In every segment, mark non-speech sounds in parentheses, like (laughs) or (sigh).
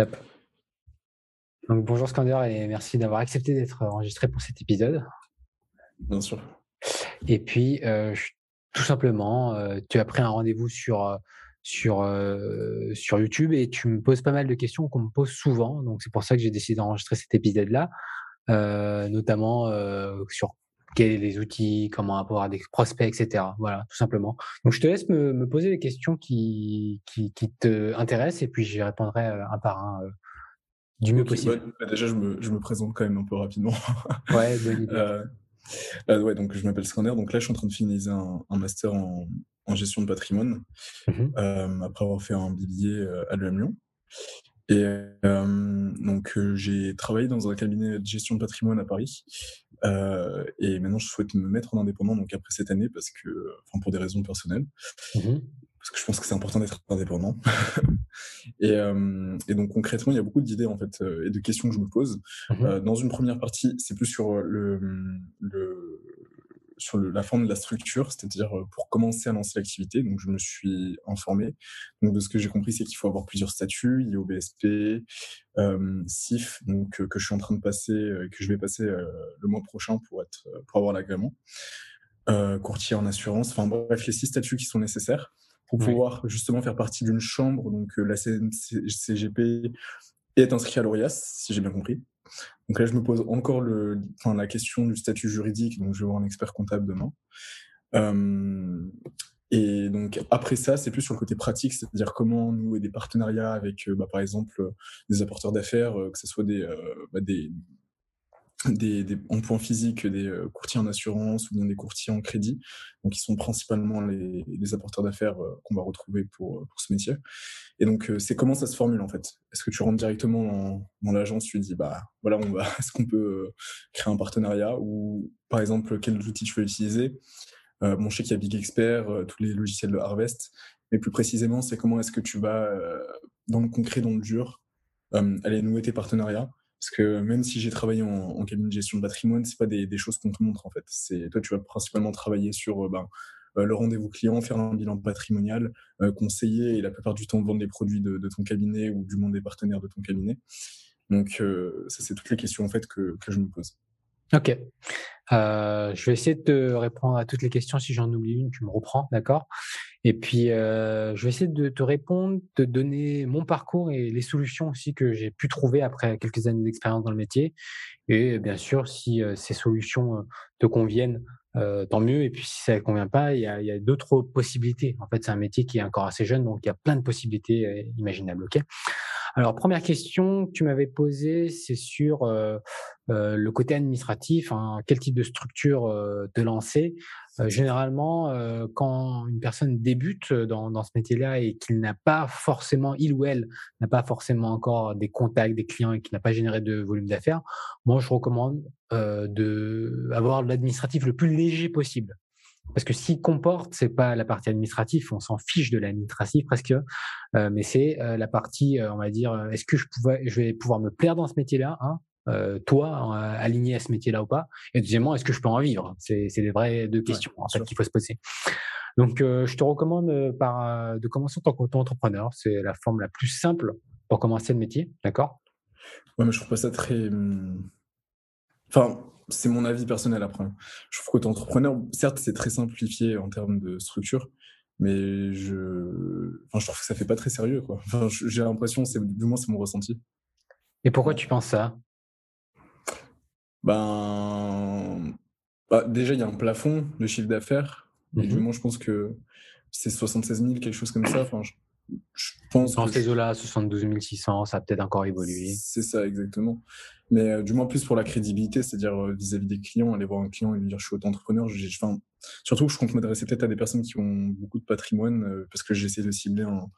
Top. Donc bonjour Scander et merci d'avoir accepté d'être enregistré pour cet épisode. Bien sûr. Et puis, euh, tout simplement, euh, tu as pris un rendez-vous sur, euh, sur, sur YouTube et tu me poses pas mal de questions qu'on me pose souvent. Donc c'est pour ça que j'ai décidé d'enregistrer cet épisode-là, notamment sur quels les outils, comment avoir des prospects, etc. Voilà, tout simplement. Donc, je te laisse me, me poser les questions qui, qui, qui te intéressent et puis j'y répondrai un par un du mieux possible. Bah, déjà, je me, je me, présente quand même un peu rapidement. (laughs) Ouais, bonne idée. euh, euh, ouais, donc je m'appelle Scander. Donc là, je suis en train de finaliser un, un master en, en, gestion de patrimoine mmh euh, après avoir fait un BBA euh, à l'EM Lyon. Et euh, donc, j'ai travaillé dans un cabinet de gestion de patrimoine à Paris. Euh, et maintenant, je souhaite me mettre en indépendant donc après cette année parce que, enfin, pour des raisons personnelles. Mmh parce que je pense que c'est important d'être indépendant. (laughs) et, euh, et, donc concrètement, il y a beaucoup d'idées en fait et de questions que je me pose. Mmh dans une première partie, c'est plus sur le, le sur le, la forme de la structure, c'est-à-dire euh, pour commencer à lancer l'activité. Donc, je me suis informé. Donc, de ce que j'ai compris, c'est qu'il faut avoir plusieurs statuts, il y a OBSP, euh, CIF, donc euh, que je suis en train de passer, euh, que je vais passer le mois prochain pour être, pour avoir l'agrément. courtier en assurance. Enfin bref, les six statuts qui sont nécessaires pour pouvoir justement faire partie d'une chambre. Donc, la CGP est inscrit à l'ORIAS, si j'ai bien compris. Donc là, je me pose encore le, enfin, la question du statut juridique, donc je vais voir un expert comptable demain. Euh, et donc après ça, c'est plus sur le côté pratique, c'est-à-dire comment nouer des partenariats avec, euh, bah, par exemple, des apporteurs d'affaires, euh, que ce soit des, euh, bah, des, des, des, en point physique des euh, courtiers en assurance ou bien des courtiers en crédit, donc ils sont principalement les, les apporteurs d'affaires euh, qu'on va retrouver pour, pour ce métier. Et donc c'est comment ça se formule en fait? Est-ce que tu rentres directement dans, dans l'agence, tu dis bah voilà on va, (laughs) est-ce qu'on peut créer un partenariat? Ou par exemple quels outils tu veux utiliser? Euh, Bon je sais qu'il y a Big Expert, tous les logiciels de Harvest, mais plus précisément c'est comment est-ce que tu vas dans le concret, dans le dur, aller nouer tes partenariats? Parce que même si j'ai travaillé en, cabinet de gestion de patrimoine, c'est pas des, choses qu'on te montre en fait. Toi, tu vas principalement travailler sur euh, ben, euh, le rendez-vous client, faire un bilan patrimonial, euh, conseiller et la plupart du temps vendre les produits de, ton cabinet ou du monde des partenaires de ton cabinet. Donc ça, c'est toutes les questions en fait que, je me pose. Ok. Je vais essayer de te répondre à toutes les questions. Si j'en oublie une, tu me reprends, d'accord? Et puis, euh, je vais essayer de te répondre, de donner mon parcours et les solutions aussi que j'ai pu trouver après quelques années d'expérience dans le métier. Et bien sûr, si euh, ces solutions euh, te conviennent, euh, tant mieux. Et puis, si ça ne convient pas, il y a, y a d'autres possibilités. En fait, c'est un métier qui est encore assez jeune, donc il y a plein de possibilités euh, imaginables. Ok? Alors, première question que tu m'avais posée, c'est sur euh, le côté administratif. Hein, quel type de structure euh, te lancer? Généralement, quand une personne débute dans, dans ce métier-là et qu'il n'a pas forcément, il ou elle n'a pas forcément encore des contacts, des clients et qui n'a pas généré de volume d'affaires, moi, je recommande de avoir l'administratif le plus léger possible. Parce que s'il comporte, c'est pas la partie administrative, on s'en fiche de l'administratif presque, euh, mais c'est euh, la partie, euh, on va dire, est-ce que je pouvais, je vais pouvoir me plaire dans ce métier-là, hein, toi, aligné à ce métier-là ou pas, et deuxièmement, est-ce que je peux en vivre? C'est des vraies deux questions en fait qu'il faut se poser. Donc, je te recommande par de commencer en tant qu'auto-entrepreneur, c'est la forme la plus simple pour commencer le métier, d'accord? Ouais, mais je trouve pas ça très, hum, enfin c'est mon avis personnel après. Je trouve qu'auto-entrepreneur, certes, c'est très simplifié en termes de structure, mais je, enfin, je trouve que ça fait pas très sérieux, quoi. Enfin, j'ai l'impression, c'est du moins c'est mon ressenti. Et pourquoi tu penses ça? Ben, bah, déjà il y a un plafond de chiffre d'affaires. Et du mmh moins, je pense que c'est 76 000, quelque chose comme ça. Enfin, je, je pense. Dans ces eaux-là, 72 600, ça a peut-être encore évolué. C'est ça, exactement. Mais euh, du moins plus pour la crédibilité, c'est-à-dire euh, vis-à-vis des clients, aller voir un client et lui dire je suis auto-entrepreneur. Enfin, surtout, je compte m'adresser peut-être à des personnes qui ont beaucoup de patrimoine euh, parce que j'essaie de cibler un,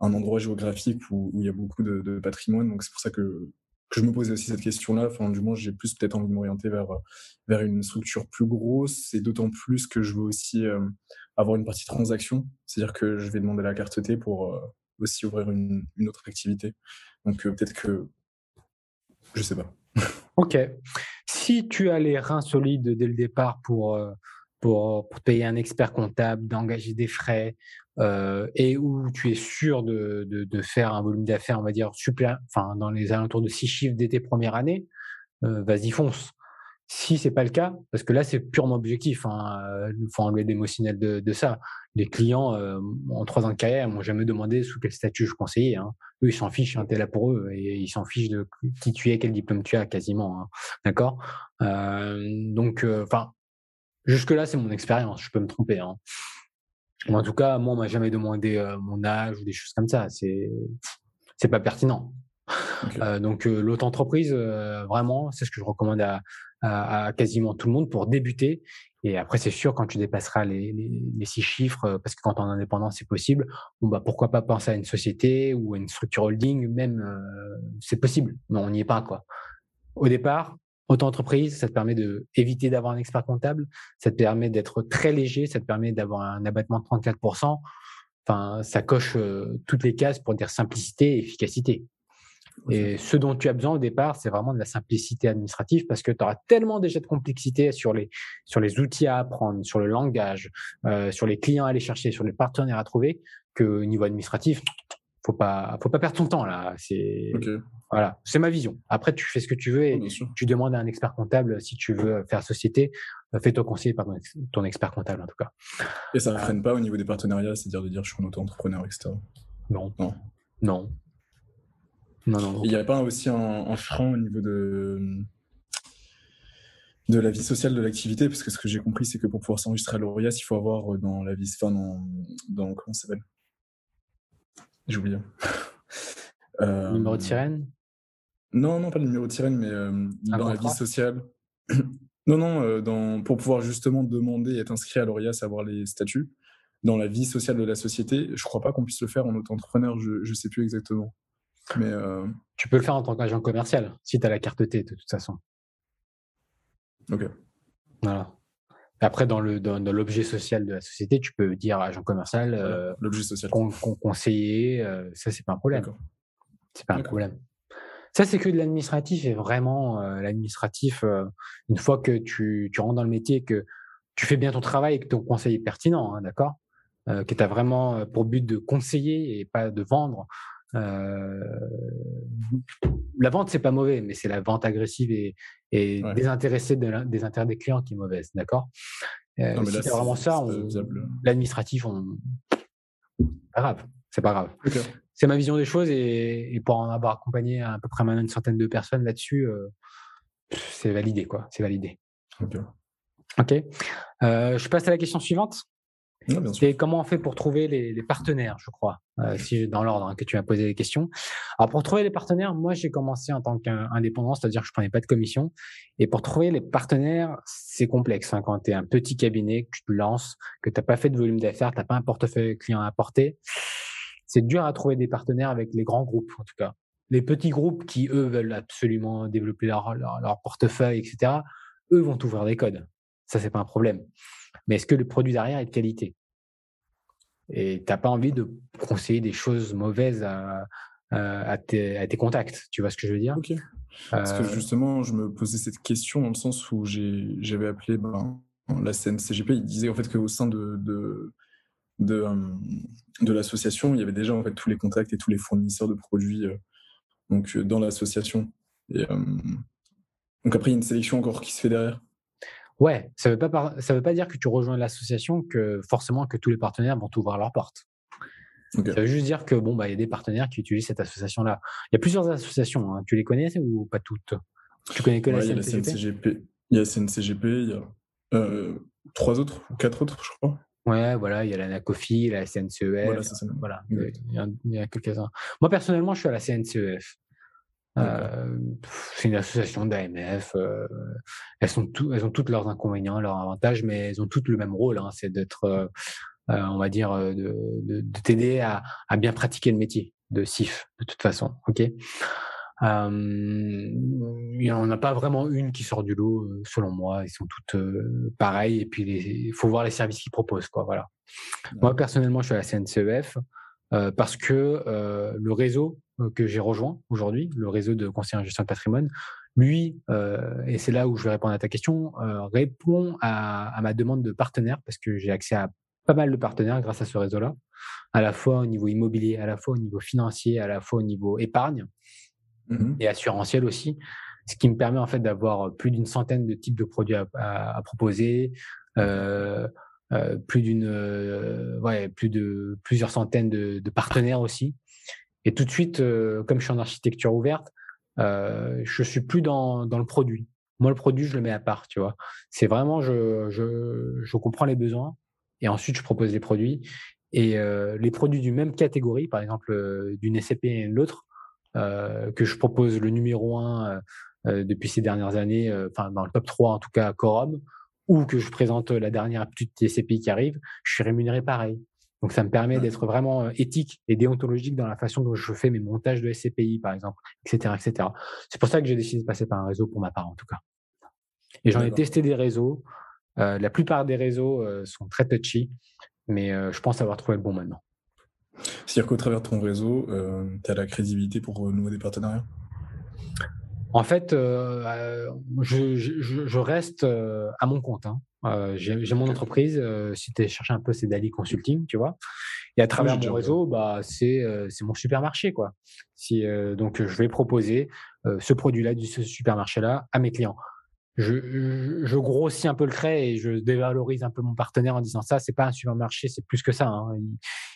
un, endroit géographique où, où, il y a beaucoup de, de patrimoine. Donc c'est pour ça que, que je me posais aussi cette question-là. Du moins, j'ai plus peut-être envie de m'orienter vers, vers une structure plus grosse et d'autant plus que je veux aussi euh, avoir une partie transaction. C'est-à-dire que je vais demander la carte T pour euh, aussi ouvrir une, une, autre activité. Donc euh, peut-être que je sais pas. ok. Si tu as les reins solides dès le départ pour, pour payer un expert comptable, d'engager des frais, et où tu es sûr de, de, faire un volume d'affaires, on va dire, super, enfin, dans les alentours de six chiffres dès tes premières années, vas-y, fonce. Si c'est pas le cas, parce que là c'est purement objectif, hein, il faut enlever l'émotionnel de, de, ça. Les clients en trois ans de carrière m'ont jamais demandé sous quel statut je conseillais. Hein. Eux ils s'en fichent, hein, t'es là pour eux et ils s'en fichent de qui tu es, quel diplôme tu as quasiment, hein. d'accord? donc enfin jusque là c'est mon expérience, je peux me tromper. Hein. En tout cas moi on m'a jamais demandé mon âge ou des choses comme ça. C'est c'est pas pertinent. donc l'autre entreprise vraiment c'est ce que je recommande à, à, quasiment tout le monde pour débuter. Et après, c'est sûr, quand tu dépasseras les, les, six chiffres, euh, parce que quand on est indépendant, c'est possible, bon, bah, pourquoi pas penser à une société ou à une structure holding, même, euh, c'est possible, mais on n'y est pas, quoi. Au départ, auto-entreprise, ça te permet d'éviter d'avoir un expert comptable, ça te permet d'être très léger, ça te permet d'avoir un abattement de 34%. Enfin, ça coche euh, toutes les cases pour dire simplicité et efficacité. Et ce dont tu as besoin au départ, c'est vraiment de la simplicité administrative parce que tu auras tellement déjà de complexité sur les, sur les outils à apprendre, sur le langage, euh, sur les clients à aller chercher, sur les partenaires à trouver, que niveau administratif, faut pas, faut pas perdre ton temps là. C'est voilà, c'est ma vision. Après, tu fais ce que tu veux et tu demandes à un expert comptable si tu veux faire société. Euh, fais-toi conseiller par ton, expert comptable en tout cas. Et ça ne freine pas au niveau des partenariats, c'est-à-dire de dire je suis un auto-entrepreneur, etc. Non. Non. Non. Il n'y a pas aussi un, frein au niveau de, de la vie sociale de l'activité, parce que ce que j'ai compris, c'est que pour pouvoir s'enregistrer à l'ORIAS, il faut avoir euh, dans la vie, enfin, dans, dans comment ça s'appelle? J'ai oublié. (laughs) Euh, numéro de sirène? Non, non, pas le numéro de sirène, mais euh, dans la vie sociale. (clears throat) non, non, dans, pour pouvoir justement demander et être inscrit à l'ORIAS, avoir les statuts, dans la vie sociale de la société, je crois pas qu'on puisse le faire en auto-entrepreneur, je ne sais plus exactement. Mais euh, Tu peux le faire en tant qu'agent commercial, si tu as la carte T, de toute façon. Ok. Voilà. Après, dans l'objet social de la société, tu peux dire agent commercial, euh, l'objet social, conseiller, euh, ça c'est pas un problème. C'est pas un problème. Ça c'est que de l'administratif et vraiment l'administratif. une fois que tu, tu rentres dans le métier, que tu fais bien ton travail et que ton conseil est pertinent, hein, d'accord, que tu as vraiment pour but de conseiller et pas de vendre. Euh, la vente, c'est pas mauvais, mais c'est la vente agressive et, et désintéressée des intérêts des clients qui est mauvaise, d'accord? Euh, Si c'est vraiment ça, l'administratif, on... pas grave, c'est pas grave. C'est ma vision des choses et, pour en avoir accompagné à, peu près maintenant une centaine de personnes là-dessus, euh, c'est validé, quoi. C'est validé. Ok. Ok. je passe à la question suivante. C'est comment on fait pour trouver les, partenaires, je crois, euh, si dans l'ordre hein, que tu m'as posé les questions. Alors pour trouver les partenaires, moi j'ai commencé en tant qu'indépendant, c'est-à-dire que je prenais pas de commission. Et pour trouver les partenaires, c'est complexe. Hein, quand tu es un petit cabinet, que tu te lances, que tu n'as pas fait de volume d'affaires, tu n'as pas un portefeuille client à apporter, c'est dur à trouver des partenaires avec les grands groupes en tout cas. Les petits groupes qui, eux, veulent absolument développer leur, leur, leur portefeuille, etc., eux vont t'ouvrir des codes. Ça, c'est pas un problème mais est-ce que le produit derrière est de qualité? Et tu n'as pas envie de conseiller des choses mauvaises à, à, tes, contacts, tu vois ce que je veux dire? Parce que euh justement, je me posais cette question dans le sens où j'avais appelé ben, la CNCGP, il disait en fait qu'au sein de, de, de, de l'association, il y avait déjà en fait tous les contacts et tous les fournisseurs de produits euh, donc, dans l'association. Et, donc après, il y a une sélection encore qui se fait derrière. Ouais, ça veut pas ça veut pas dire que tu rejoins l'association que forcément que tous les partenaires vont ouvrir leurs portes. Ça veut juste dire que bon bah il y a des partenaires qui utilisent cette association là. Il y a plusieurs associations. Hein. Tu les connais ou pas toutes? Tu connais que la, CNCGP Il y a la CNCGP. Il y a euh, trois autres ou quatre autres, je crois. Ouais, voilà, il y a la NACOFI, la CNCEF. Voilà, ça, voilà il y a, a quelques-uns. Moi personnellement, je suis à la CNCEF. Euh, c'est une association d'AMF. Euh, elles, sont elles ont toutes leurs inconvénients, leurs avantages, mais elles ont toutes le même rôle. Hein, c'est d'être, euh, on va dire, de, de, de t'aider à, à, bien pratiquer le métier de SIF, de toute façon. Ok? On n'a pas vraiment une qui sort du lot, selon moi. Ils sont toutes pareilles. Et puis, il faut voir les services qu'ils proposent. Quoi, voilà. Moi, personnellement, je suis à la CNCEF parce que le réseau euh, que j'ai rejoint aujourd'hui, le réseau de conseillers en gestion de patrimoine, lui, euh, et c'est là où je vais répondre à ta question, euh, répond à, ma demande de partenaire parce que j'ai accès à pas mal de partenaires grâce à ce réseau-là, à la fois au niveau immobilier, à la fois au niveau financier, à la fois au niveau épargne mmh et assurantiel aussi, ce qui me permet en fait d'avoir plus d'une centaine de types de produits à, proposer, euh, euh, plus d'une, euh, ouais, plus de plusieurs centaines de, partenaires aussi. Et tout de suite, comme je suis en architecture ouverte, je suis plus dans, dans le produit. Moi, le produit, je le mets à part, tu vois. C'est vraiment, je, je, je comprends les besoins et ensuite je propose les produits. Et les produits du même catégorie, par exemple d'une SCP et l'autre, que je propose le numéro 1 depuis ces dernières années, enfin dans le top 3 en tout cas, Quorum, ou que je présente la dernière petite SCPI qui arrive, je suis rémunéré pareil. Donc ça me permet d'être vraiment éthique et déontologique dans la façon dont je fais mes montages de SCPI, par exemple, etc. etc. C'est pour ça que j'ai décidé de passer par un réseau pour ma part, en tout cas. Et j'en ai testé des réseaux. la plupart des réseaux sont très touchy mais euh, je pense avoir trouvé le bon maintenant. C'est-à-dire qu'au travers de ton réseau, euh, tu as la crédibilité pour renouer des partenariats? En fait, euh, je, reste à mon compte. Hein. J'ai mon entreprise. si tu cherches un peu, c'est Dali Consulting, tu vois. Et à travers mon réseau, bah, c'est mon supermarché. quoi. Si, donc, je vais proposer ce produit-là, ce supermarché-là, à mes clients je, grossis un peu le trait et je dévalorise un peu mon partenaire en disant ça, c'est pas un supermarché, c'est plus que ça. Hein.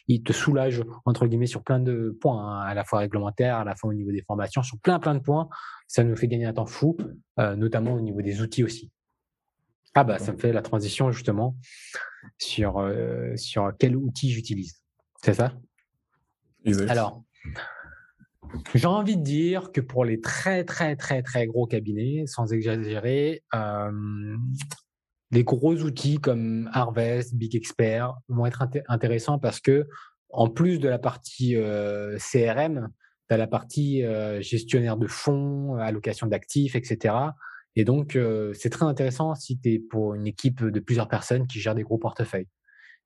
Il, te soulage entre guillemets sur plein de points, hein, à la fois réglementaires, à la fois au niveau des formations, sur plein plein de points. Ça nous fait gagner un temps fou, euh, notamment au niveau des outils aussi. Ah bah ça me fait la transition justement sur euh, sur quel outil j'utilise. C'est ça? Exact. Alors, j'ai envie de dire que pour les très très très très gros cabinets, sans exagérer, euh, les gros outils comme Harvest, Big Expert vont être intéressants parce que en plus de la partie euh, CRM, tu as la partie euh, gestionnaire de fonds, allocation d'actifs, etc. Et donc, c'est très intéressant si tu es pour une équipe de plusieurs personnes qui gèrent des gros portefeuilles.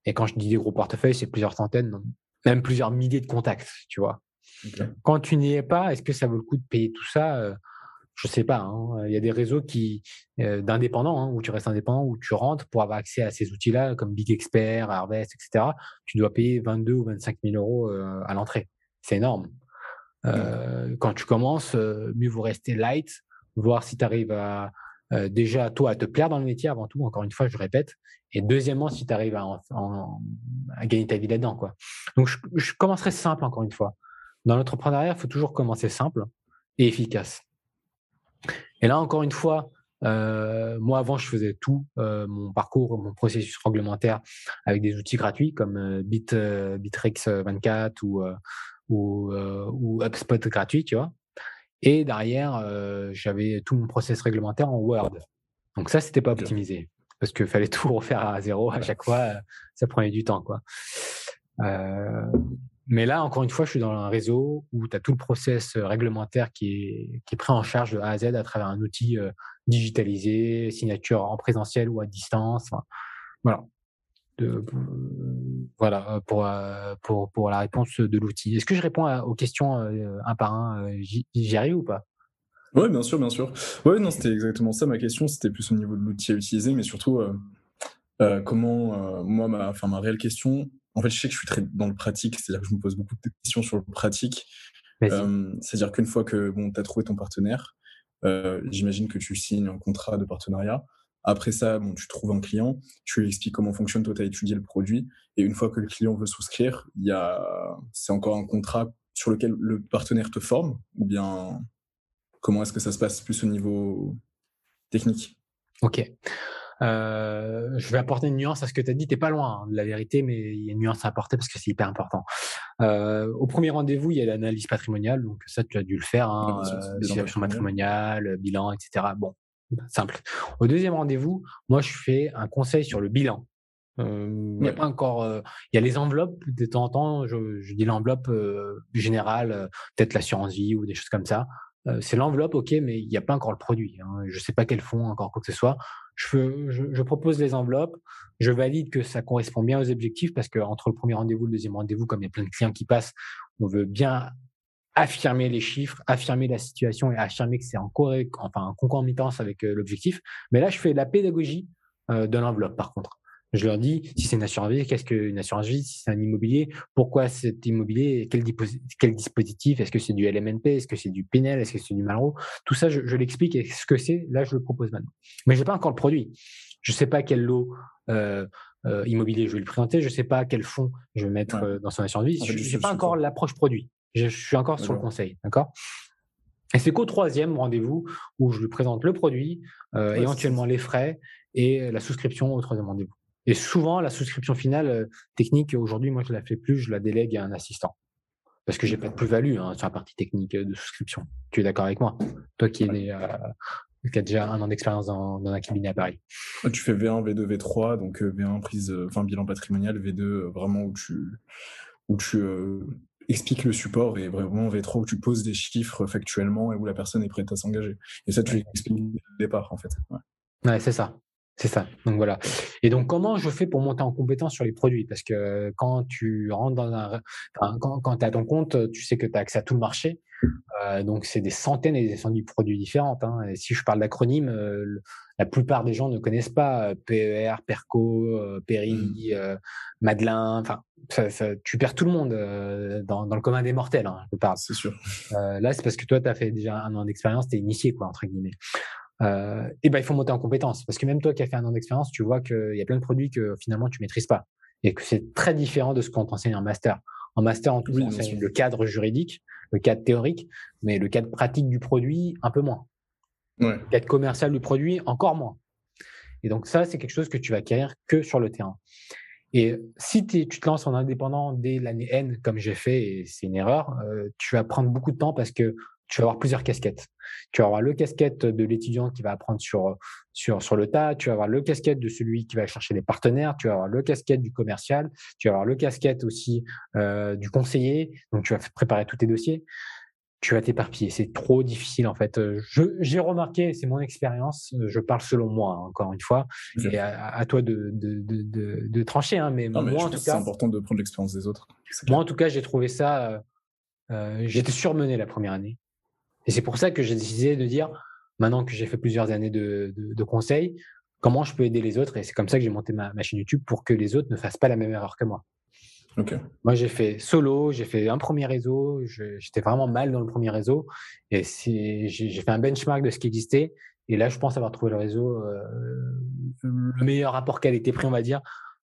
Et quand je dis des gros portefeuilles, c'est plusieurs centaines, même plusieurs milliers de contacts, tu vois. Quand tu n'y es pas, est-ce que ça vaut le coup de payer tout ça euh, Je ne sais pas. Hein. Il y a des réseaux qui euh, d'indépendants hein, où tu restes indépendant, où tu rentres pour avoir accès à ces outils-là comme Big Expert, Harvest, etc. Tu dois payer 22 ou 25 000 euros euh, à l'entrée. C'est énorme. Quand tu commences, mieux vaut rester light, voir si tu arrives à déjà toi à te plaire dans le métier avant tout. Encore une fois, je répète. Et deuxièmement, si tu arrives à, à, gagner ta vie là-dedans, quoi. Donc je, je commencerai simple encore une fois. Dans l'entrepreneuriat, il faut toujours commencer simple et efficace. Et là, encore une fois, euh, moi, avant, je faisais tout, euh, mon parcours, mon processus réglementaire avec des outils gratuits comme euh, Bit, Bittrex 24 ou, ou, ou HubSpot gratuit, tu vois. Et derrière, j'avais tout mon processus réglementaire en Word. Donc ça, c'était pas optimisé parce qu'il fallait (laughs) tout refaire à zéro à chaque fois. Ça prenait du temps, quoi. Mais là, encore une fois, je suis dans un réseau où tu as tout le process euh, réglementaire qui est, qui est pris en charge de A à Z à travers un outil euh, digitalisé, signature en présentiel ou à distance. voilà. De, voilà pour, euh, pour, pour la réponse de l'outil. Est-ce que je réponds aux questions un par un arrive ou pas? Oui, bien sûr, bien sûr. Oui, non, c'était exactement ça ma question. C'était plus au niveau de l'outil à utiliser, mais surtout comment, moi, ma, ma réelle question, en fait, je sais que je suis très dans le pratique, c'est-à-dire que je me pose beaucoup de questions sur le pratique. Euh, c'est-à-dire qu'une fois que bon, tu as trouvé ton partenaire, euh, j'imagine que tu signes un contrat de partenariat. Après ça, bon, tu trouves un client, tu lui expliques comment fonctionne, toi, tu as étudié le produit. Et une fois que le client veut souscrire, il y a, c'est encore un contrat sur lequel le partenaire te forme ou bien comment est-ce que ça se passe plus au niveau technique? Ok. Euh, je vais apporter une nuance à ce que tu as dit. Tu pas loin hein, de la vérité, mais il y a une nuance à apporter parce que c'est hyper important. Euh, au premier rendez-vous, il y a l'analyse patrimoniale. Donc ça, tu as dû le faire. Hein, euh, situation patrimoniale, bilan, etc. Bon, simple. Au deuxième rendez-vous, moi, je fais un conseil sur le bilan. Euh, il n'y a pas encore. Euh, il y a les enveloppes de temps en temps. Je, je dis l'enveloppe euh, générale, peut-être l'assurance vie ou des choses comme ça. C'est l'enveloppe, ok, mais il n'y a pas encore le produit. Hein. Je ne sais pas quel fonds, encore quoi que ce soit je, propose les enveloppes, je valide que ça correspond bien aux objectifs parce que entre le premier rendez-vous et le deuxième rendez-vous, comme il y a plein de clients qui passent, on veut bien affirmer les chiffres, affirmer la situation et affirmer que c'est en, enfin, en concomitance avec euh, l'objectif. Mais là, je fais la pédagogie euh, de l'enveloppe, par contre. Je leur dis si c'est une assurance vie, qu'est-ce qu'une assurance vie Si c'est un immobilier, pourquoi cet immobilier Quel, quel dispositif? Est-ce que c'est du LMNP Est-ce que c'est du Pinel Est-ce que c'est du Malraux? Tout ça, je, l'explique et ce que c'est, là, je le propose maintenant. Mais je n'ai pas encore le produit. Je ne sais pas quel lot euh, euh, immobilier je vais le présenter. Je ne sais pas quel fonds je vais mettre euh, dans son assurance vie. je n'ai pas encore l'approche produit. Je, suis encore sur le conseil. D'accord? Et c'est qu'au troisième rendez-vous où je lui présente le produit, éventuellement les frais et la souscription au troisième rendez-vous. Et souvent, la souscription finale technique, aujourd'hui, moi, je ne la fais plus, je la délègue à un assistant. Parce que j'ai pas de plus-value hein, sur la partie technique de souscription. Tu es d'accord avec moi? Toi qui, es, qui as déjà un an d'expérience dans, un cabinet à Paris. Tu fais V1, V2, V3, donc V1 prise, enfin bilan patrimonial, V2 vraiment où tu, où tu expliques le support et vraiment V3 où tu poses des chiffres factuellement et où la personne est prête à s'engager. Et ça, tu l'expliques dès le départ en fait. Ouais, ouais c'est ça. C'est ça. Donc voilà. Et donc comment je fais pour monter en compétence sur les produits? Parce que quand tu rentres dans un, quand, quand tu as ton compte, tu sais que tu as accès à tout le marché. Euh, donc c'est des centaines et des centaines de produits différents. Hein. Et si je parle d'acronymes, euh, la plupart des gens ne connaissent pas euh, PER, Perco, euh, Péri, mmh. Madelin. Enfin, ça, ça, tu perds tout le monde dans, dans, le commun des mortels. Hein, je parle. C'est sûr. là, c'est parce que toi, tu as fait déjà un an d'expérience, tu es initié, quoi, entre guillemets euh, et ben il faut monter en compétence parce que même toi qui as fait un an d'expérience, tu vois qu'il y a plein de produits que finalement tu maîtrises pas et que c'est très différent de ce qu'on t'enseigne en master. En master, on t'enseigne le cadre juridique, le cadre théorique, mais le cadre pratique du produit un peu moins. Ouais. Le cadre commercial du produit encore moins. Et donc ça, c'est quelque chose que tu vas acquérir que sur le terrain. Et si tu te lances en indépendant dès l'année N, comme j'ai fait, et c'est une erreur, euh, tu vas prendre beaucoup de temps parce que tu vas avoir plusieurs casquettes. Tu vas avoir le casquette de l'étudiant qui va apprendre sur, sur, sur le tas, tu vas avoir le casquette de celui qui va chercher des partenaires, tu vas avoir le casquette du commercial, tu vas avoir le casquette aussi euh, du conseiller, donc tu vas préparer tous tes dossiers. Tu vas t'éparpiller, c'est trop difficile en fait. J'ai remarqué, c'est mon expérience, je parle selon moi hein, encore une fois, et à, toi de, de, de, de, trancher. Hein, mais, moi en tout cas, c'est important de prendre l'expérience des autres. Moi en tout cas, j'ai trouvé ça, euh, euh, j'étais surmené la première année. Et c'est pour ça que j'ai décidé de dire, maintenant que j'ai fait plusieurs années de, de, conseils, comment je peux aider les autres? Et c'est comme ça que j'ai monté ma, chaîne YouTube pour que les autres ne fassent pas la même erreur que moi. Moi, j'ai fait solo, j'ai fait un premier réseau, j'étais vraiment mal dans le premier réseau. Et j'ai fait un benchmark de ce qui existait. Et là, je pense avoir trouvé le réseau, euh, le meilleur rapport qualité-prix, on va dire.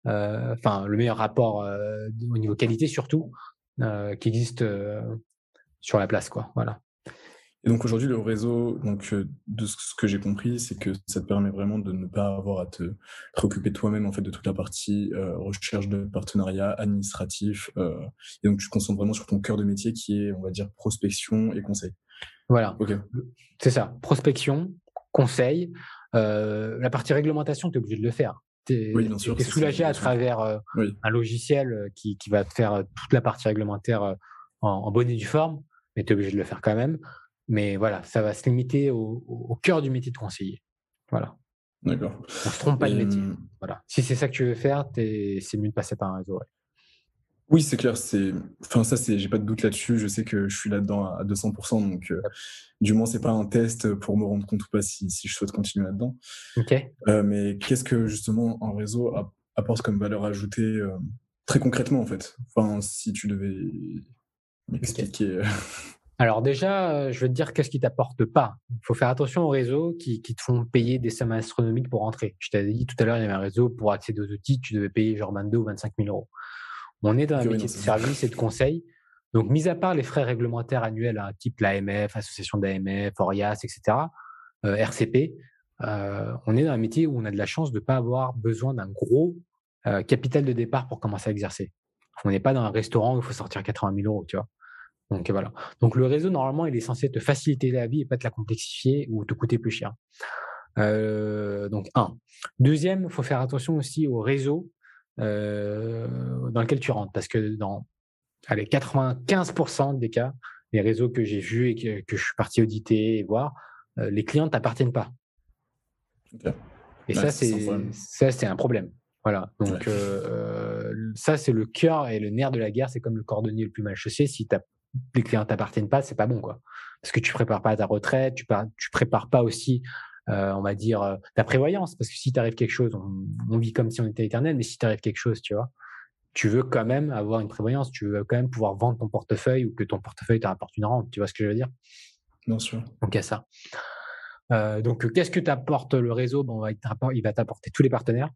Euh, enfin, le meilleur rapport euh, au niveau qualité surtout, qui existe sur la place. Quoi. Voilà. Et donc aujourd'hui, le réseau, donc euh, de ce que j'ai compris, c'est que ça te permet vraiment de ne pas avoir à te préoccuper toi-même en fait de toute la partie euh, recherche de partenariat administratif. Euh, et donc tu te concentres vraiment sur ton cœur de métier qui est, on va dire, prospection et conseil. Voilà. Ok. C'est ça. Prospection, conseil. la partie réglementation, tu es obligé de le faire. Tu es, oui, soulagé à travers un logiciel qui, qui, va te faire toute la partie réglementaire en, en bonne et due forme, mais tu es obligé de le faire quand même. Mais voilà, ça va se limiter au, cœur du métier de conseiller. Voilà. D'accord. On se trompe pas de métier. Voilà. Si c'est ça que tu veux faire, c'est mieux de passer par un réseau. Oui, c'est clair. C'est, enfin ça, c'est, j'ai pas de doute là-dessus. Je sais que je suis là-dedans à 200%. Donc, euh, du moins, c'est pas un test pour me rendre compte ou pas si, si je souhaite continuer là-dedans. Ok. Euh, mais qu'est-ce que justement un réseau apporte comme valeur ajoutée euh, très concrètement en fait? Enfin, si tu devais m'expliquer. (laughs) Alors déjà, euh, je veux te dire qu'est-ce qui t'apporte pas? Il faut faire attention aux réseaux qui, te font payer des sommes astronomiques pour rentrer. Je t'avais dit tout à l'heure, il y avait un réseau pour accéder aux outils, tu devais payer genre 22 ou 25 000 euros. On est dans un métier de service et de conseil. Donc, mis à part les frais réglementaires annuels, hein, type l'AMF, Association d'AMF, ORIAS, etc., euh, RCP, euh, on est dans un métier où on a de la chance de ne pas avoir besoin d'un gros capital de départ pour commencer à exercer. On n'est pas dans un restaurant où il faut sortir 80 000 euros, tu vois. Donc voilà. Donc le réseau normalement il est censé te faciliter la vie et pas te la complexifier ou te coûter plus cher. Euh, donc un. Deuxième, il faut faire attention aussi au réseau euh, dans lequel tu rentres parce que dans allez 95% des cas, les réseaux que j'ai vus et que, je suis parti auditer et voir, euh, les clients ne t'appartiennent pas. Et ça c'est ça c'est un problème. Voilà. Donc ça c'est le cœur et le nerf de la guerre. C'est comme le cordonnier le plus mal chaussé. Si tu les clients t'appartiennent pas, c'est pas bon, quoi. Parce que tu prépares pas ta retraite, tu, tu prépares pas aussi on va dire, ta prévoyance. Parce que si t'arrive quelque chose, on, vit comme si on était éternel, mais si t'arrive quelque chose, tu vois, tu veux quand même avoir une prévoyance. Tu veux quand même pouvoir vendre ton portefeuille ou que ton portefeuille te rapporte une rente. Tu vois ce que je veux dire? Bien sûr. Donc, il y a ça. donc, qu'est-ce que t'apporte le réseau? Bon, Il va t'apporter tous les partenaires.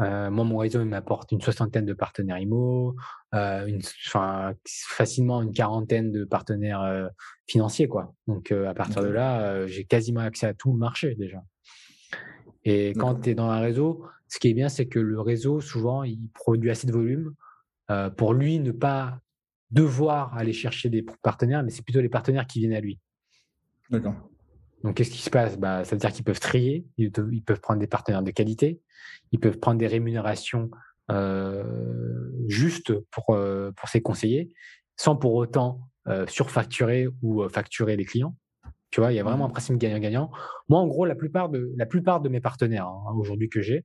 Euh, moi, mon réseau m'apporte une soixantaine de partenaires IMO, euh, une, facilement une quarantaine de partenaires euh, financiers, quoi. Donc, à partir de là, j'ai quasiment accès à tout le marché déjà. Et quand tu es dans un réseau, ce qui est bien, c'est que le réseau, souvent, il produit assez de volume pour lui ne pas devoir aller chercher des partenaires, mais c'est plutôt les partenaires qui viennent à lui. D'accord. Donc, qu'est-ce qui se passe? Bah, Ça veut dire qu'ils peuvent trier, ils, peuvent prendre des partenaires de qualité, ils peuvent prendre des rémunérations euh, justes pour, euh, pour ces conseillers, sans pour autant euh, surfacturer ou facturer les clients. Tu vois, il y a vraiment un mmh. principe gagnant-gagnant. Moi, en gros, la plupart de, la plupart de mes partenaires hein, aujourd'hui que j'ai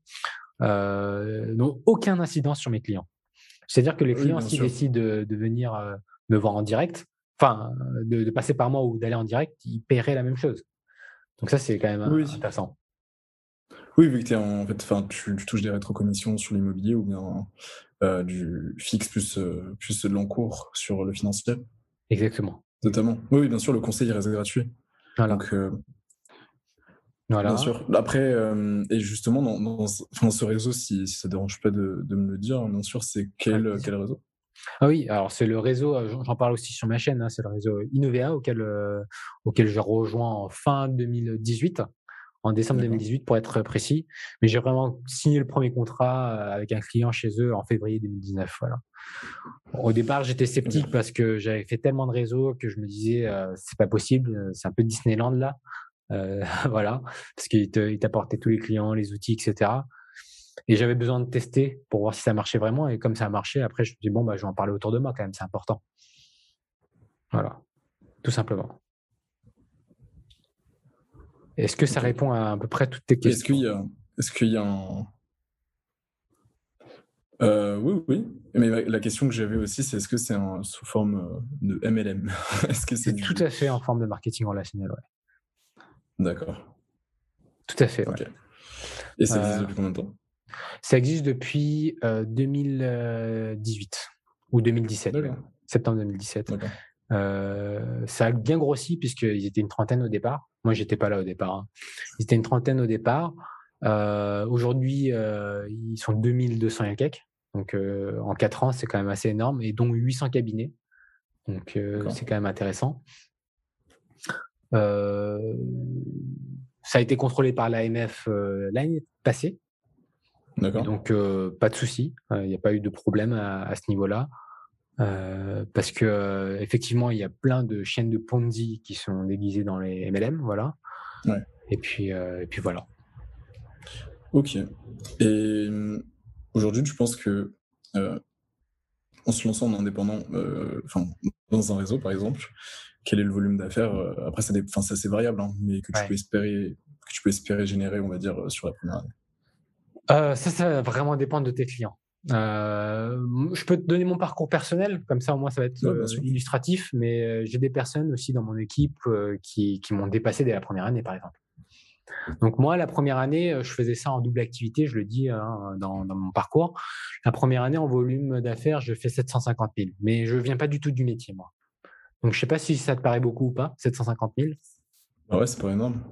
n'ont aucun incidence sur mes clients. C'est-à-dire que les clients, s'ils décident de, de venir me voir en direct, enfin, de, de, passer par moi ou d'aller en direct, ils paieraient la même chose. Donc ça, c'est quand même intéressant. Oui, vu que es en fait, tu, touches des rétrocommissions sur l'immobilier ou bien euh, du fixe plus, euh, plus de l'encours sur le financier. Exactement. Notamment. Oui, bien sûr, le conseil reste gratuit. Voilà. Donc, euh, voilà. Bien sûr. Après, et justement, dans, ce réseau, si, si ça ne dérange pas de, me le dire, bien sûr, c'est quel, quel réseau? Ah oui, alors c'est le réseau, j'en parle aussi sur ma chaîne, hein, c'est le réseau Innovea auquel, auquel j'ai rejoint en fin 2018 en décembre 2018 pour être précis. Mais j'ai vraiment signé le premier contrat euh, avec un client chez eux en février 2019. Voilà. Au départ, j'étais sceptique parce que j'avais fait tellement de réseaux que je me disais euh, c'est pas possible, euh, c'est un peu Disneyland là. Euh, (laughs) voilà, parce qu'il t'apportait tous les clients, les outils, etc. Et j'avais besoin de tester pour voir si ça marchait vraiment. Et comme ça a marché, après, je me suis dit, bon, bah, je vais en parler autour de moi quand même, c'est important. Voilà, tout simplement. Est-ce que ça répond à à peu près toutes tes questions? Est-ce qu'il y a, un. Euh, oui, oui. Mais la question que j'avais aussi, c'est est-ce que c'est sous forme euh, de MLM (laughs) Est-ce que c'est tout à fait en forme de marketing relationnel, ouais. D'accord. Tout à fait. Et ça existe euh, depuis combien de temps? Ça existe depuis 2018 ou 2017, septembre 2017. Euh, ça a bien grossi puisqu'ils étaient une trentaine au départ. Moi, j'étais pas là au départ. Hein. Ils étaient une trentaine au départ. Euh, Aujourd'hui, euh, ils sont 2200 et quelques. Donc, euh, en 4 ans, c'est quand même assez énorme. Et dont 800 cabinets. Donc, euh, c'est quand même intéressant. Euh, ça a été contrôlé par l'AMF l'année passée. Donc, pas de souci. Il n'y a pas eu de problème à, à ce niveau-là. Euh, parce que euh, effectivement, il y a plein de chaînes de Ponzi qui sont déguisées dans les MLM, voilà. Et puis, euh, et puis voilà. Ok. Et aujourd'hui, tu penses que en se lançant en indépendant, enfin dans un réseau par exemple, quel est le volume d'affaires Après, ça, c'est assez variable, hein, mais que tu peux espérer, que tu peux espérer générer, on va dire, sur la première année? Ça, ça va vraiment dépendre de tes clients. Euh, je peux te donner mon parcours personnel, comme ça au moins ça va être euh, illustratif, mais euh, j'ai des personnes aussi dans mon équipe qui, qui m'ont dépassé dès la première année, par exemple. Donc moi, la première année, je faisais ça en double activité, je le dis hein, dans, dans, mon parcours. La première année, en volume d'affaires, je fais 750 000, mais je viens pas du tout du métier, moi. Donc je sais pas si ça te paraît beaucoup ou pas, 750 000. Ah ouais, c'est pas énorme.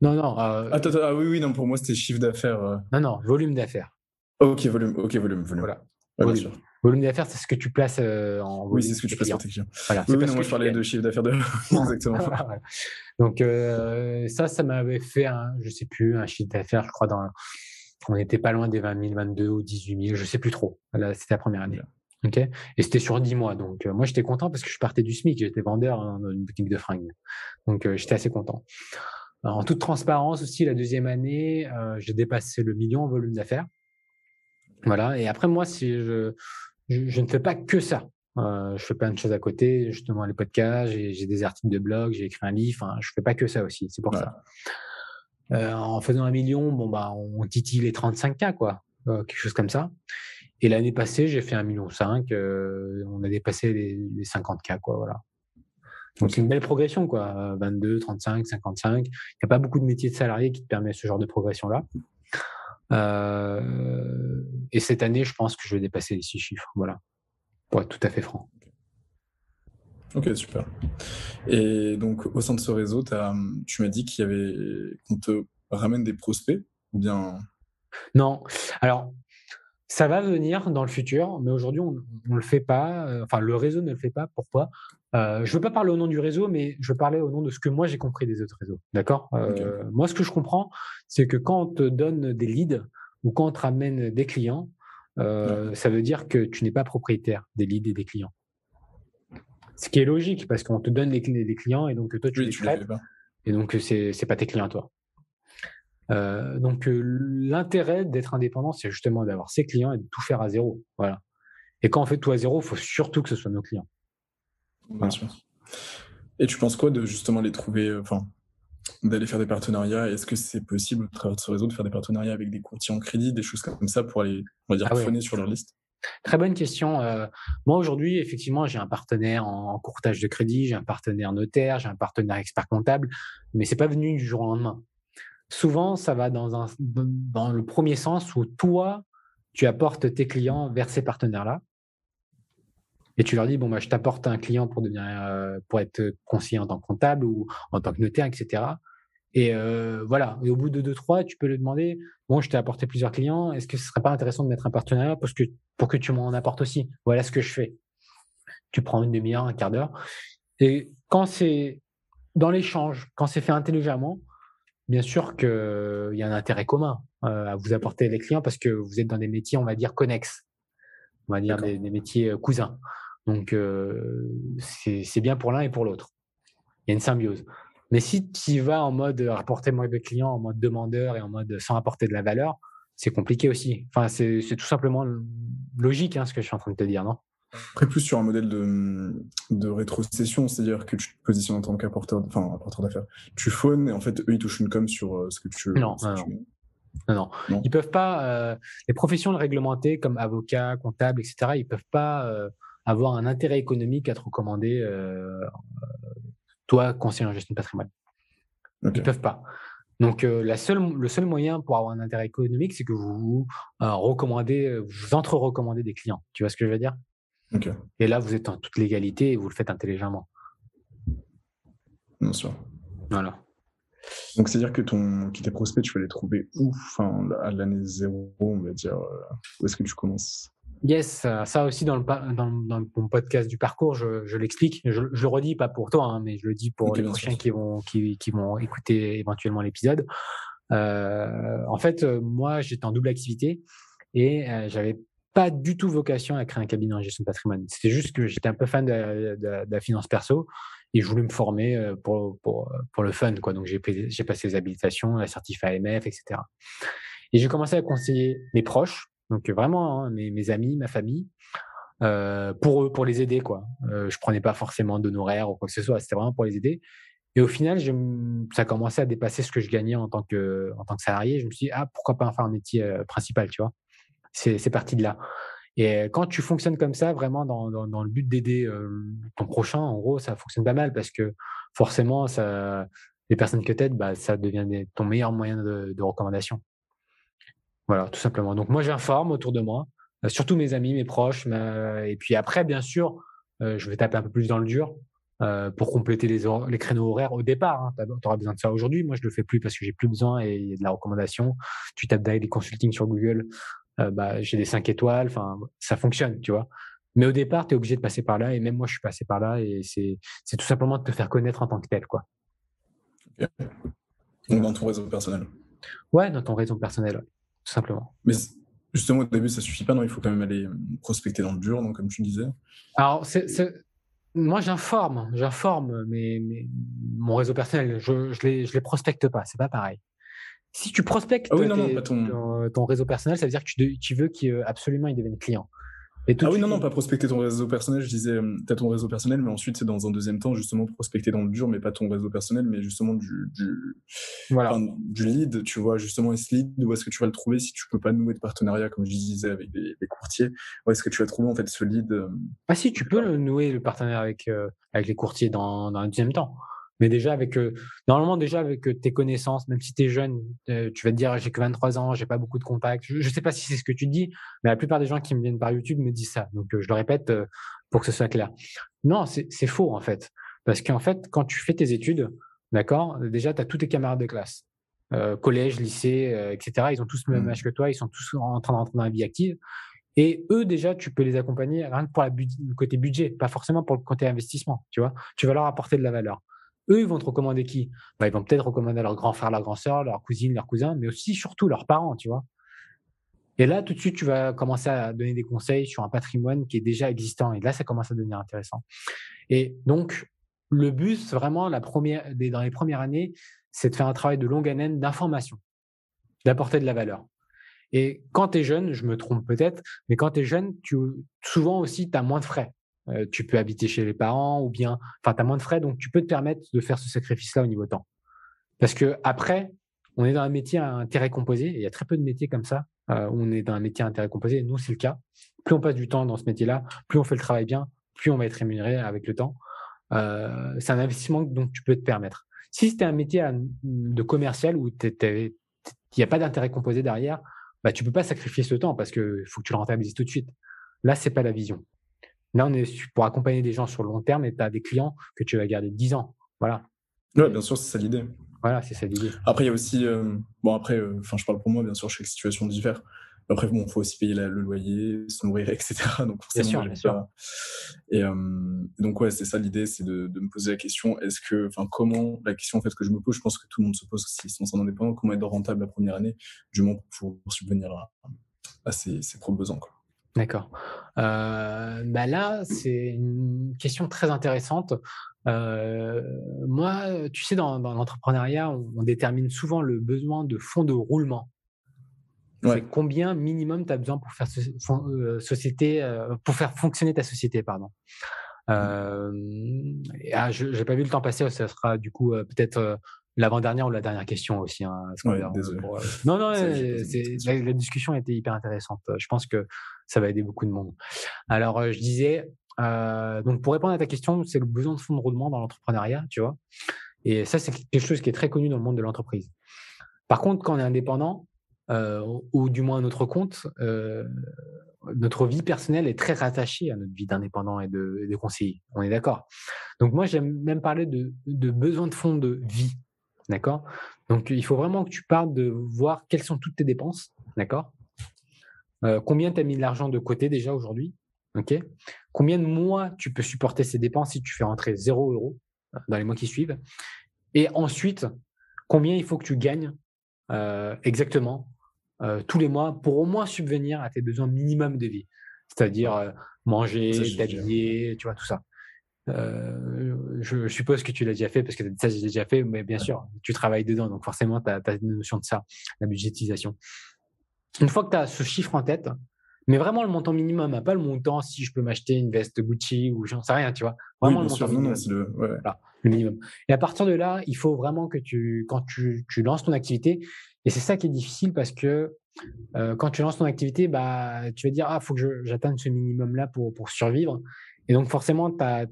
Non, non. Attends, ah oui, oui, non, pour moi, c'était chiffre d'affaires. Non, non, volume d'affaires. Ok, volume, ok, volume, volume. Voilà. volume. volume d'affaires, c'est ce que tu places euh, en volume. Oui, c'est ce que tu places en tes clients. Voilà, oui, non, moi, je parlais de chiffre d'affaires de. (laughs) (laughs) Exactement. Donc, euh, ça, ça m'avait fait, un, je sais plus, un chiffre d'affaires, je crois, dans. On n'était pas loin des 20 000, 22 ou 18 000, je sais plus trop. C'était la première année. Ok. Et c'était sur 10 mois. Donc, euh, moi, j'étais content parce que je partais du SMIC. J'étais vendeur hein, dans une boutique de fringues. Donc, euh, j'étais assez content. En toute transparence aussi, la deuxième année, j'ai dépassé le million en volume d'affaires. Voilà. Et après, moi, si je, je, ne fais pas que ça. Euh, je fais plein de choses à côté, justement les podcasts, j'ai des articles de blog, j'ai écrit un livre. Enfin, je fais pas que ça aussi. C'est pour ça. Euh, en faisant un million, bon bah, on titille les 35K, quoi, euh, quelque chose comme ça. Et l'année passée, j'ai fait un million cinq. Euh, on a dépassé les, les 50K, quoi, voilà. Donc c'est une belle progression, quoi. 22, 35, 55. Il n'y a pas beaucoup de métiers de salariés qui te permettent ce genre de progression-là. Euh, et cette année, je pense que je vais dépasser les six chiffres. Voilà. Pour être tout à fait franc. Ok, super. Et donc, au sein de ce réseau, tu m'as dit qu'il y avait qu'on te ramène des prospects ou bien? Non. Alors, ça va venir dans le futur, mais aujourd'hui, on ne le fait pas. Euh, enfin, le réseau ne le fait pas. Pourquoi? Euh, Je ne veux pas parler au nom du réseau, mais je veux parler au nom de ce que moi j'ai compris des autres réseaux. D'accord? Euh, Moi, ce que je comprends, c'est que quand on te donne des leads ou quand on te ramène des clients, ça veut dire que tu n'es pas propriétaire des leads et des clients. Ce qui est logique parce qu'on te donne les, des clients et donc toi tu les traites. Et donc c'est n'est pas tes clients à toi. Euh, donc euh, l'intérêt d'être indépendant, c'est justement d'avoir ses clients et de tout faire à zéro. Voilà. Et quand on fait tout à zéro, il faut surtout que ce soit nos clients. Bien sûr. Et tu penses quoi de justement les trouver, euh, enfin, d'aller faire des partenariats? Est-ce que c'est possible, à travers ce réseau, de faire des partenariats avec des courtiers en crédit, des choses comme ça pour aller, on va dire, ah sur leur liste? Très bonne question. moi, aujourd'hui, effectivement, j'ai un partenaire en, courtage de crédit, j'ai un partenaire notaire, j'ai un partenaire expert comptable, mais c'est pas venu du jour au lendemain souvent, ça va dans, un, dans le premier sens où toi, tu apportes tes clients vers ces partenaires-là. Et tu leur dis, bon, bah, je t'apporte un client pour, devenir, euh, pour être conseiller en tant que comptable ou en tant que notaire, etc. Et euh, voilà. Et au bout de deux, trois, tu peux lui demander, bon, je t'ai apporté plusieurs clients, est-ce que ce serait pas intéressant de mettre un partenariat parce que, pour que tu m'en apportes aussi? Voilà ce que je fais. Tu prends une demi-heure, un quart d'heure. Et quand c'est dans l'échange, quand c'est fait intelligemment, bien sûr qu'il y a un intérêt commun euh, à vous apporter les clients parce que vous êtes dans des métiers, on va dire, connexes, on va dire des, métiers euh, cousins. Donc, euh, c'est bien pour l'un et pour l'autre. Il y a une symbiose. Mais si tu vas en mode rapporter moins de clients, en mode demandeur et en mode sans apporter de la valeur, c'est compliqué aussi. Enfin, c'est tout simplement logique hein, ce que je suis en train de te dire, non? Après, plus sur un modèle de, de rétrocession, c'est-à-dire que tu te positionnes en tant qu'apporteur enfin, apporteur d'affaires. Tu faunes et en fait, eux, ils touchent une com sur euh, ce que tu. Non, non, non. non. Ils peuvent pas. Euh, les professions réglementées comme avocat, comptable, etc., ils peuvent pas euh, avoir un intérêt économique à te recommander, toi, conseiller en gestion de patrimoine. Ils Ils peuvent pas. Donc, la seule, le seul moyen pour avoir un intérêt économique, c'est que vous vous recommandez, vous entre-recommandez des clients. Tu vois ce que je veux dire? Et là, vous êtes en toute légalité et vous le faites intelligemment. Bien sûr. Voilà. Donc, c'est-à-dire que ton, qui tes prospects, tu vas les trouver où? Enfin, À l'année zéro, on va dire. Euh, où est-ce que tu commences? Yes, ça aussi dans, le, dans, dans mon podcast du parcours, je, je l'explique. Je, je, le redis pas pour toi, hein, mais je le dis pour les prochains qui vont, qui, qui, vont écouter éventuellement l'épisode. Euh, en fait, euh, moi, j'étais en double activité et euh, j'avais pas du tout vocation à créer un cabinet en gestion de patrimoine. C'était juste que j'étais un peu fan de, la finance perso et je voulais me former pour, pour, pour le fun. Quoi. Donc, j'ai, j'ai passé les habilitations, la certif AMF, etc. Et j'ai commencé à conseiller mes proches, donc vraiment hein, mes, amis, ma famille, pour eux, pour les aider. Quoi. Euh, je prenais pas forcément d'honoraires ou quoi que ce soit, c'était vraiment pour les aider. Et au final, ça a commencé à dépasser ce que je gagnais en tant que, en tant que salarié. Je me suis dit, ah, pourquoi pas en faire un métier principal, tu vois? C'est parti de là. Et quand tu fonctionnes comme ça, vraiment dans, le but d'aider ton prochain, en gros, ça fonctionne pas mal parce que forcément, ça, les personnes que tu aides, bah, ça devient ton meilleur moyen de, recommandation. Voilà, tout simplement. Donc moi, j'informe autour de moi, surtout mes amis, mes proches. et puis après, bien sûr, je vais taper un peu plus dans le dur pour compléter les, les, créneaux horaires au départ. Hein. Tu auras besoin de ça aujourd'hui. Moi, je le fais plus parce que j'ai plus besoin et il y a de la recommandation. Tu tapes des consulting sur Google. Euh, bah, j'ai des 5 étoiles, enfin, ça fonctionne, tu vois. Mais au départ, tu es obligé de passer par là, et même moi, je suis passé par là, et c'est tout simplement de te faire connaître en tant que tel, quoi. Donc, dans ton réseau personnel Ouais, dans ton réseau personnel, tout simplement. Mais justement, au début, ça suffit pas, non? Il faut quand même aller prospecter dans le dur, donc, comme tu disais. Alors, c'est moi, j'informe, j'informe mais, mon réseau personnel, je, je les, je les prospecte pas, c'est pas pareil. Si tu prospectes ah ton... réseau personnel, ça veut dire que tu, veux qu'il absolument il devienne client. Ah oui, non, non, pas prospecter ton réseau personnel. Je disais, euh, tu as ton réseau personnel, mais ensuite, c'est dans un deuxième temps, justement, prospecter dans le dur, mais pas ton réseau personnel, mais justement du, du, voilà. du lead, tu vois, justement, ce lead, où est-ce que tu vas le trouver si tu peux pas nouer de partenariat, comme je disais, avec des, courtiers Où est-ce que tu vas trouver, en fait, ce lead euh, Ah si, tu peux nouer le partenariat avec, euh, avec les courtiers dans, dans un deuxième temps. Mais déjà avec euh, normalement déjà avec euh, tes connaissances, même si tu es jeune, euh, tu vas te dire j'ai que 23 ans, j'ai pas beaucoup de contacts. Je, ne sais pas si c'est ce que tu dis, mais la plupart des gens qui me viennent par YouTube me disent ça. Donc je le répète pour que ce soit clair. Non, c'est faux en fait, parce qu'en fait quand tu fais tes études, d'accord, déjà tu as tous tes camarades de classe, collège, lycée, etc. Ils ont tous le même mmh. âge que toi, ils sont tous en train d'entrer dans la vie active. Et eux, déjà, tu peux les accompagner rien que pour la le côté budget, pas forcément pour le côté investissement, tu vois. Tu vas leur apporter de la valeur. Eux, ils vont te recommander qui? Bah, Ils vont peut-être recommander leur grand frère, leur grand sœur, leur cousine, leur cousin, mais aussi, surtout, leurs parents, tu vois. Et là, tout de suite, tu vas commencer à donner des conseils sur un patrimoine qui est déjà existant. Et là, ça commence à devenir intéressant. Et donc, le but, vraiment, la première, dans les premières années, c'est de faire un travail de longue haleine d'information, d'apporter de la valeur. Et quand tu es jeune, je me trompe peut-être, mais quand tu es jeune, tu, souvent aussi, tu as moins de frais. Euh, tu peux habiter chez les parents ou bien, enfin, tu as moins de frais, donc tu peux te permettre de faire ce sacrifice-là au niveau temps. Parce que après, on est dans un métier à intérêt composé, et il y a très peu de métiers comme ça, euh, où on est dans un métier à intérêt composé, nous, c'est le cas. Plus on passe du temps dans ce métier-là, plus on fait le travail bien, plus on va être rémunéré avec le temps. Euh, c'est un investissement dont tu peux te permettre. Si c'était un métier de commercial où il n'y a pas d'intérêt composé derrière, bah, tu peux pas sacrifier ce temps parce qu'il faut que tu le rentabilises tout de suite. Là, c'est pas la vision. Là, on est pour accompagner des gens sur le long terme et tu as des clients que tu vas garder 10 ans. Voilà. Oui, bien sûr, c'est ça l'idée. Voilà, c'est ça l'idée. Après, il y a aussi, euh, bon, après, euh, enfin, je parle pour moi, bien sûr, chaque situation diffère. Après, bon, il faut aussi payer le loyer, se nourrir, etc. (laughs) Donc, bien sûr, bien sûr. Et euh, donc, ouais, c'est ça l'idée, c'est de, de, me poser la question, est-ce que, enfin, comment, la question en fait que je me pose, je pense que tout le monde se pose s'ils sont indépendants, comment être rentable la première année, du moins pour, pour subvenir à, à ses, ses propres besoins, quoi. D'accord. Euh, bah là, c'est une question très intéressante. Euh, moi, tu sais, dans, l'entrepreneuriat, on, détermine souvent le besoin de fonds de roulement. C'est combien minimum tu as besoin pour faire euh, société, pour faire fonctionner ta société, pardon. ah, je n'ai pas vu le temps passer, ça sera du coup peut-être l'avant-dernière ou la dernière question aussi. Hein, (laughs) non, non, la, la, discussion était hyper intéressante. Je pense que ça va aider beaucoup de monde. Alors, euh, je disais, euh, donc pour répondre à ta question, c'est le besoin de fonds de roulement dans l'entrepreneuriat, tu vois. Et ça, c'est quelque chose qui est très connu dans le monde de l'entreprise. Par contre, quand on est indépendant, euh, ou du moins à notre compte, notre vie personnelle est très rattachée à notre vie d'indépendant et de, de, conseiller. On est d'accord. Donc moi, j'aime même parler de, de besoin de fonds de vie. D'accord? Donc il faut vraiment que tu parles de voir quelles sont toutes tes dépenses. D'accord? Euh, combien tu as mis de l'argent de côté déjà aujourd'hui Ok? Combien de mois tu peux supporter ces dépenses si tu fais rentrer 0 euros euh, dans les mois qui suivent? Et ensuite, combien il faut que tu gagnes euh, exactement tous les mois pour au moins subvenir à tes besoins minimum de vie? C'est-à-dire manger, t'habiller, tu vois, tout ça. Je, suppose que tu l'as déjà fait parce que ça, j'ai déjà fait, mais bien sûr, tu travailles dedans, donc forcément, tu as, as, une notion de ça, la budgétisation. Une fois que tu as ce chiffre en tête, mais vraiment le montant minimum, hein, pas le montant si je peux m'acheter une veste Gucci ou j'en sais rien, tu vois. Vraiment le montant minimum. le, minimum. Et à partir de là, il faut vraiment que tu, quand tu, tu lances ton activité, et c'est ça qui est difficile parce que euh, quand tu lances ton activité, bah, tu vas dire, ah, faut que j'atteigne ce minimum-là pour, pour survivre. Et donc, forcément, tu as,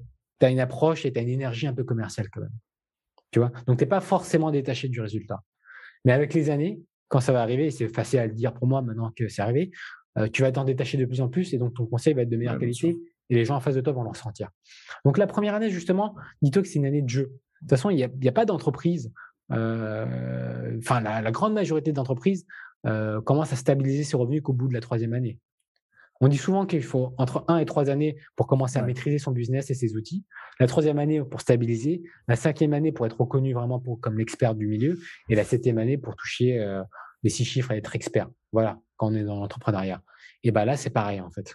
as, une approche et tu as une énergie un peu commerciale quand même. Tu vois? Donc, tu n'es pas forcément détaché du résultat. Mais avec les années, quand ça va arriver, c'est facile à le dire pour moi maintenant que c'est arrivé, euh, tu vas t'en détacher de plus en plus et donc ton conseil va être de meilleure qualité et les gens en face de toi vont le ressentir. Donc la première année, justement, dis-toi que c'est une année de jeu. De toute façon, il n'y a, a, pas d'entreprise, euh, enfin la, grande majorité d'entreprises euh, commencent à stabiliser ses revenus qu'au bout de la troisième année. On dit souvent qu'il faut entre un et trois années pour commencer à maîtriser son business et ses outils. La troisième année pour stabiliser, la cinquième année pour être reconnu vraiment pour, comme l'expert du milieu, et la septième année pour toucher euh, les six chiffres et être expert. Voilà, quand on est dans l'entrepreneuriat. Et ben là, c'est pareil en fait.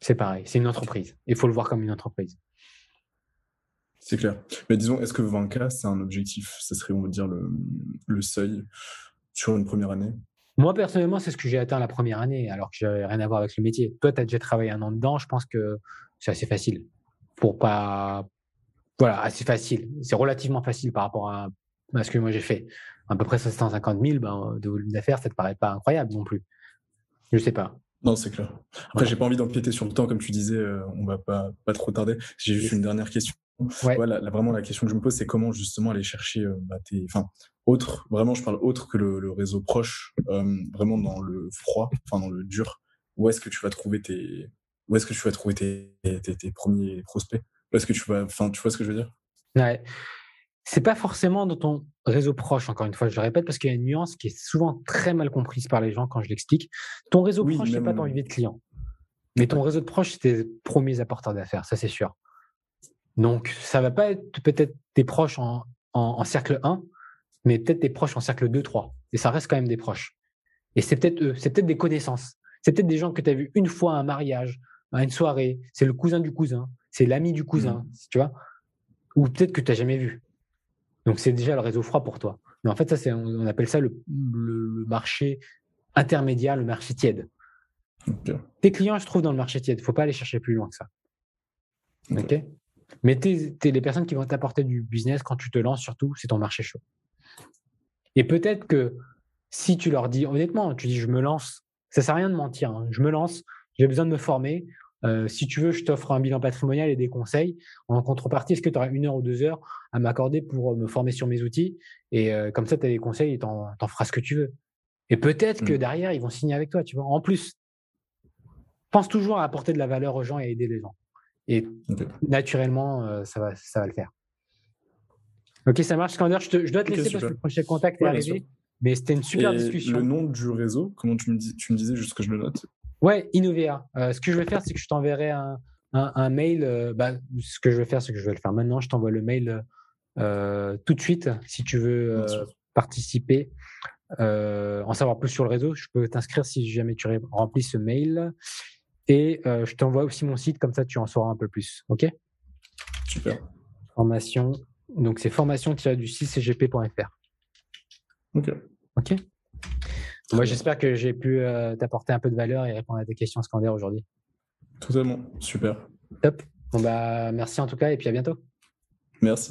C'est pareil, c'est une entreprise. Il faut le voir comme une entreprise. C'est clair. Mais disons, est-ce que 20K, c'est un objectif? Ça serait, on va dire, le, le seuil sur une première année? Moi, personnellement, c'est ce que j'ai atteint la première année, alors que j'avais rien à voir avec le métier. Toi, tu as déjà travaillé un an dedans, je pense que c'est assez facile. Pour pas. Voilà, assez facile. C'est relativement facile par rapport à, ce que moi j'ai fait. À peu près 750 000 ben, de volume d'affaires, ça te paraît pas incroyable non plus. Je sais pas. Non, c'est clair. Après, j'ai pas envie d'empiéter sur le temps, comme tu disais, euh, on va pas, pas trop tarder. J'ai juste une dernière question. Ouais. vraiment, la question que je me pose, c'est comment justement aller chercher euh, bah, tes. Enfin, autre, vraiment, je parle autre que le, réseau proche, euh, vraiment dans le froid, enfin dans le dur. Où est-ce que tu vas trouver tes. Où est-ce que tu vas trouver tes, tes, premiers prospects? Où est-ce que tu vas. Enfin, tu vois ce que je veux dire? Ouais. C'est pas forcément dans ton réseau proche, encore une fois, je le répète, parce qu'il y a une nuance qui est souvent très mal comprise par les gens quand je l'explique. Ton réseau proche, c'est pas ton levier de client. Mais ton réseau de proche, c'est tes premiers apporteurs d'affaires, ça c'est sûr. Donc, ça va pas être peut-être tes proches en, en, cercle 1, mais peut-être tes proches en cercle 2, 3. Et ça reste quand même des proches. Et c'est peut-être eux, c'est peut-être des connaissances. C'est peut-être des gens que tu as vus une fois à un mariage, à une soirée. C'est le cousin du cousin, c'est l'ami du cousin, mmh. tu vois. Ou peut-être que tu n'as jamais vu. Donc, c'est déjà le réseau froid pour toi. Mais en fait, ça, c'est, on appelle ça le, marché intermédiaire, le marché tiède. Tes clients, je trouve, dans le marché tiède. Il ne faut pas aller chercher plus loin que ça. OK? Mais les personnes qui vont t'apporter du business quand tu te lances, surtout, c'est ton marché chaud. Et peut-être que si tu leur dis, honnêtement, tu dis, je me lance, ça sert à rien de mentir, hein. je me lance, j'ai besoin de me former. Euh, si tu veux, je t'offre un bilan patrimonial et des conseils. En contrepartie, est-ce que tu auras une heure ou deux heures à m'accorder pour me former sur mes outils? Et euh, comme ça, tu as des conseils et tu en, feras ce que tu veux. Et peut-être que mmh. derrière, ils vont signer avec toi, tu vois. En plus, pense toujours à apporter de la valeur aux gens et à aider les gens. Et naturellement, euh, ça, va, ça va le faire. Ok, ça marche, Skander. Je, je dois te laisser parce que le prochain contact est arrivé. Mais c'était une super discussion. Le nom du réseau, comment tu me, dis, tu me disais, juste que je le note? Ouais, Innovea. Euh, ce que je vais faire, c'est que je t'enverrai un, un, mail. Euh, bah, ce que je vais faire, c'est que je vais le faire maintenant. Je t'envoie le mail tout de suite si tu veux participer, en savoir plus sur le réseau. Je peux t'inscrire si jamais tu remplis ce mail. Et euh, je t'envoie aussi mon site, comme ça tu en sauras un peu plus. OK? Super. Formation. Donc c'est formation-du6cgp.fr. OK. OK? Moi, j'espère que j'ai pu euh, t'apporter un peu de valeur et répondre à tes questions Scander aujourd'hui. Totalement. Super. Top. Bon, bah, merci en tout cas et puis à bientôt. Merci.